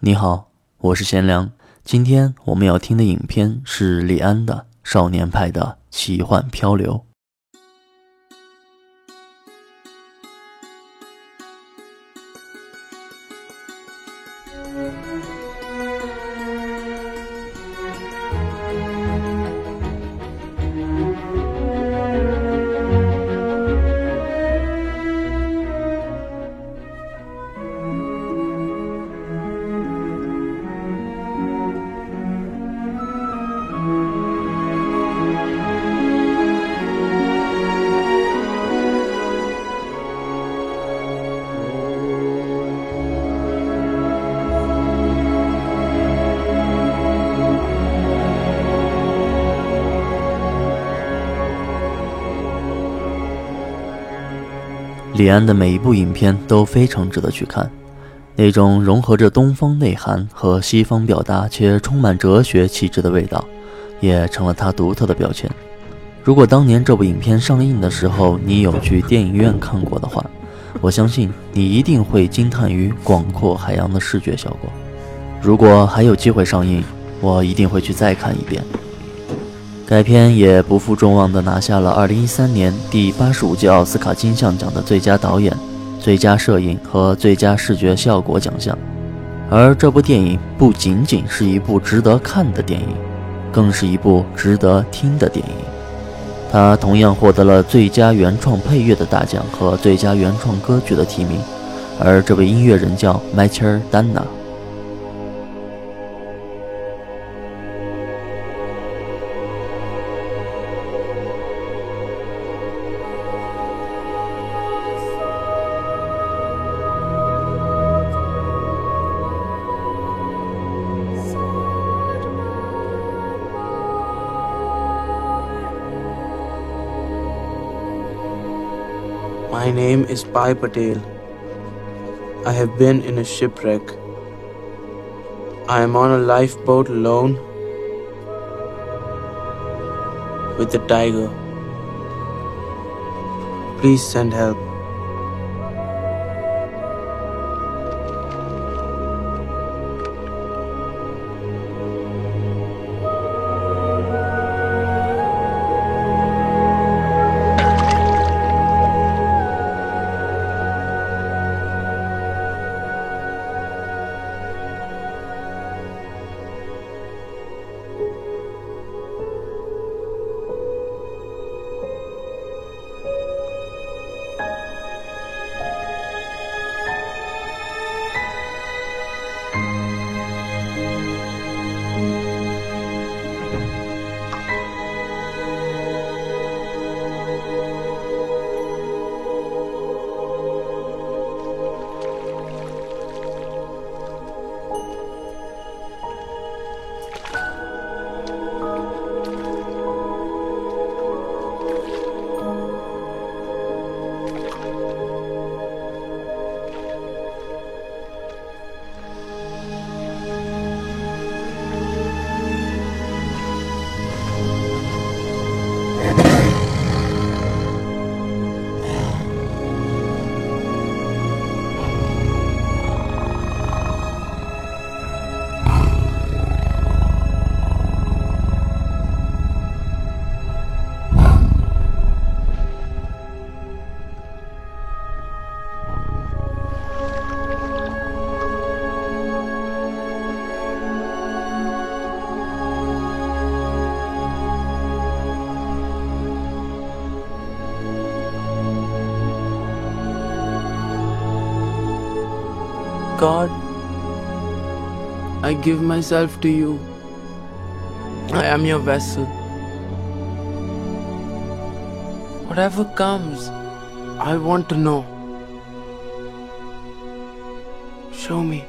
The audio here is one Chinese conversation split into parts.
你好，我是贤良。今天我们要听的影片是李安的《少年派的奇幻漂流》。李安的每一部影片都非常值得去看，那种融合着东方内涵和西方表达且充满哲学气质的味道，也成了他独特的标签。如果当年这部影片上映的时候你有去电影院看过的话，我相信你一定会惊叹于广阔海洋的视觉效果。如果还有机会上映，我一定会去再看一遍。该片也不负众望地拿下了2013年第八十五届奥斯卡金像奖的最佳导演、最佳摄影和最佳视觉效果奖项。而这部电影不仅仅是一部值得看的电影，更是一部值得听的电影。它同样获得了最佳原创配乐的大奖和最佳原创歌曲的提名，而这位音乐人叫迈切尔·丹娜。My name is Pai Patel. I have been in a shipwreck. I am on a lifeboat alone with a tiger. Please send help. God, I give myself to you. I am your vessel. Whatever comes, I want to know. Show me.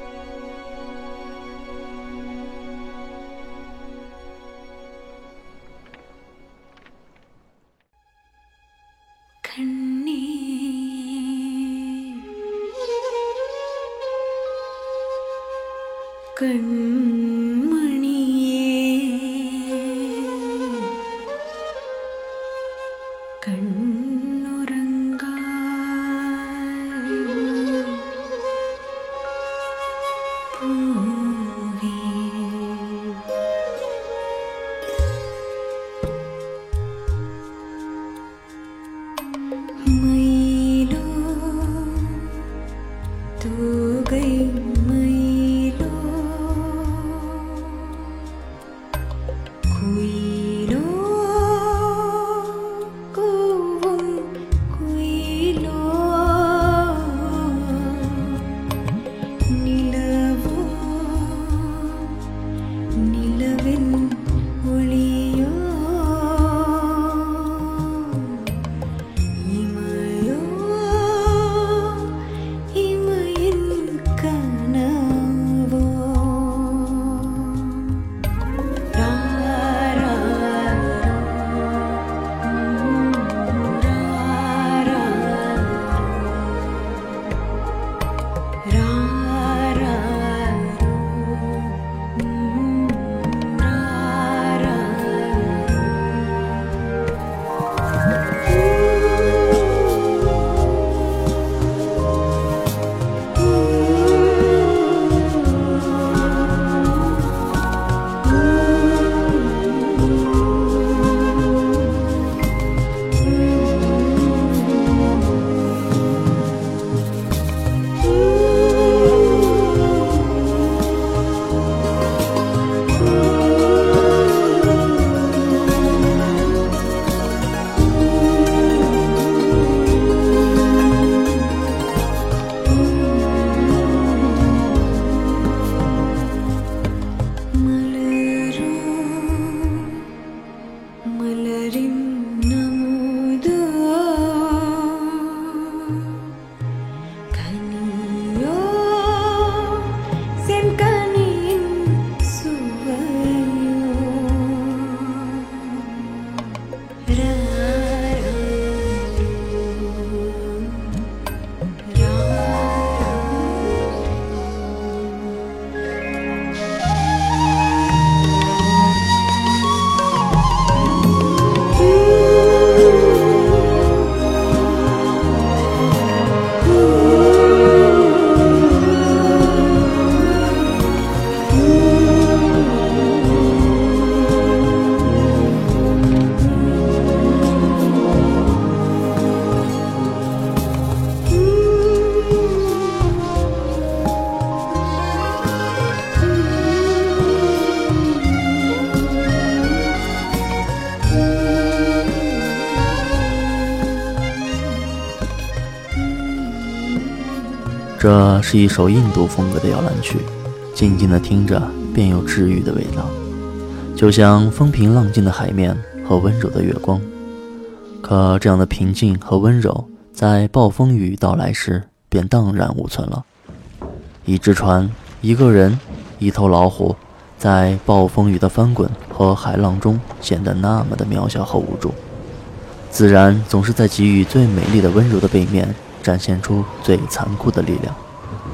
这是一首印度风格的摇篮曲，静静的听着便有治愈的味道，就像风平浪静的海面和温柔的月光。可这样的平静和温柔，在暴风雨到来时便荡然无存了。一只船，一个人，一头老虎，在暴风雨的翻滚和海浪中显得那么的渺小和无助。自然总是在给予最美丽的温柔的背面。展现出最残酷的力量，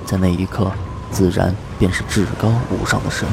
在那一刻，自然便是至高无上的神。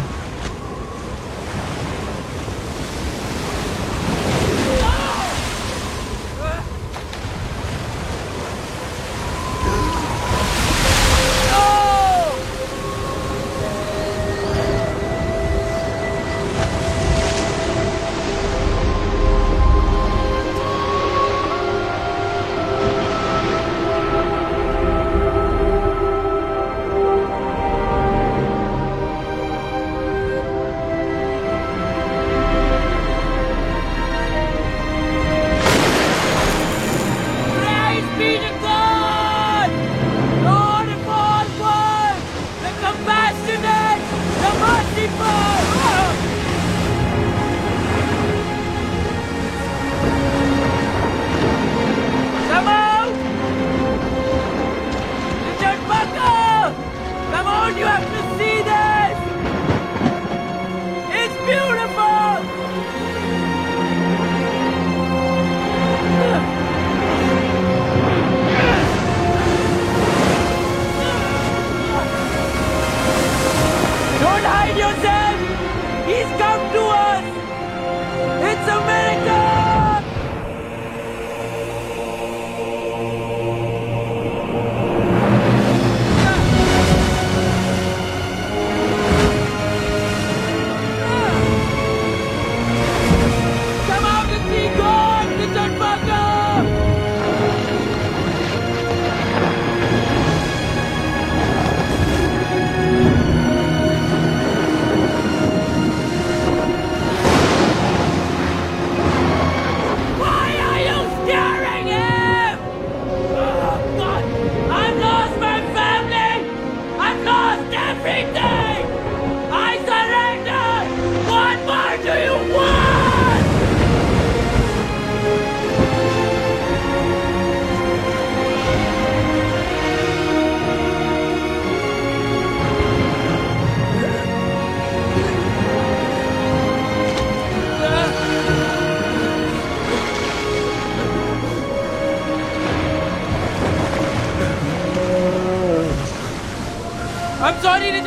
I'm sorry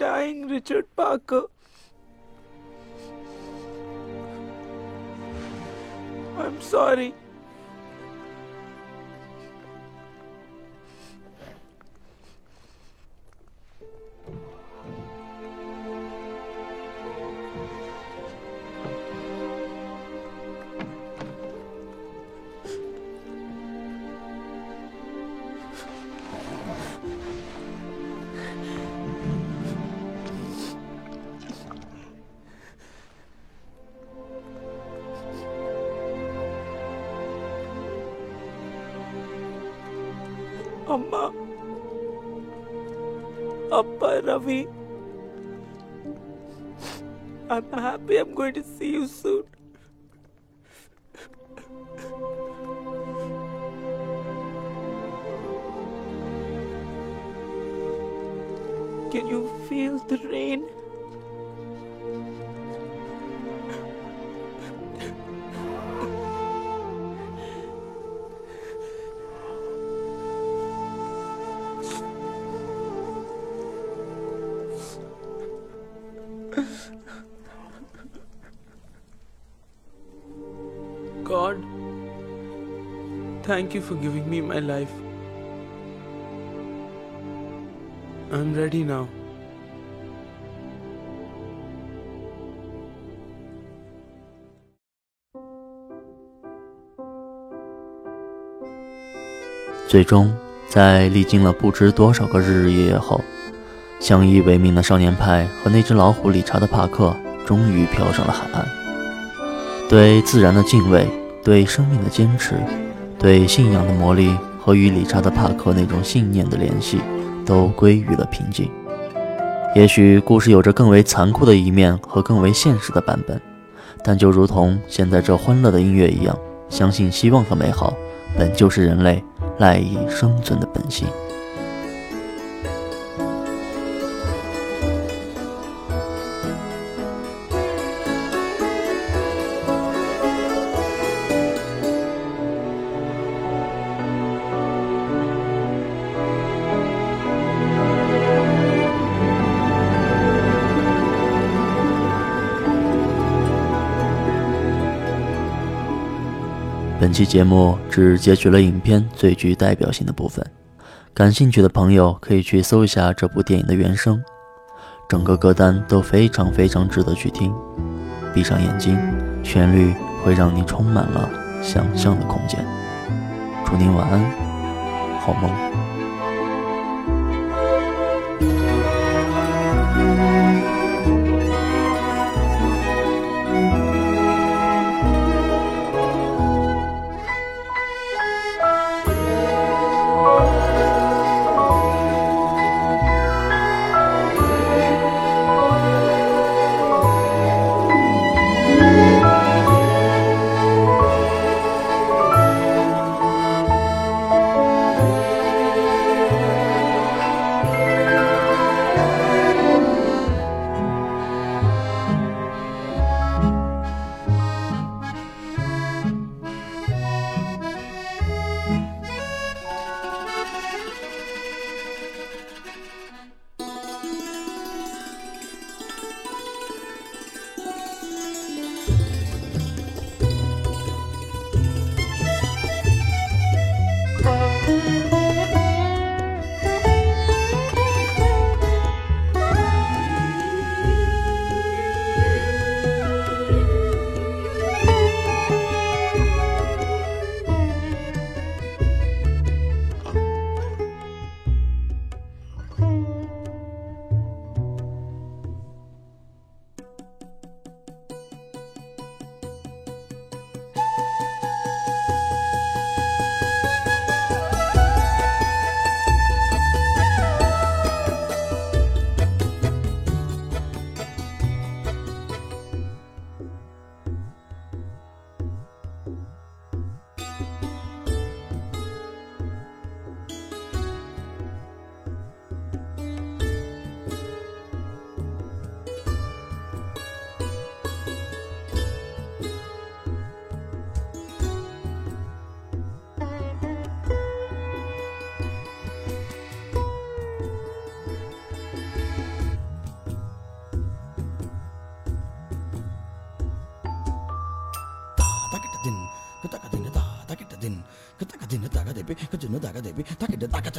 dying, Richard Parker. I'm sorry. Amma. Appa Ravi. I'm happy I'm going to see you soon. Can you feel the rain? God, thank you for giving me my life. I'm ready now. 最终，在历经了不知多少个日日夜夜后，相依为命的少年派和那只老虎理查德·帕克终于飘上了海岸。对自然的敬畏，对生命的坚持，对信仰的磨砺和与理查德·帕克那种信念的联系，都归于了平静。也许故事有着更为残酷的一面和更为现实的版本，但就如同现在这欢乐的音乐一样，相信希望和美好本就是人类赖以生存的本性。本期节目只截取了影片最具代表性的部分，感兴趣的朋友可以去搜一下这部电影的原声，整个歌单都非常非常值得去听。闭上眼睛，旋律会让你充满了想象的空间。祝您晚安，好梦。哒给它 din，个哒个 din 的哒，哒给它 din，个哒个 din 的哒个得比，个 din 的哒个得比，哒给它哒个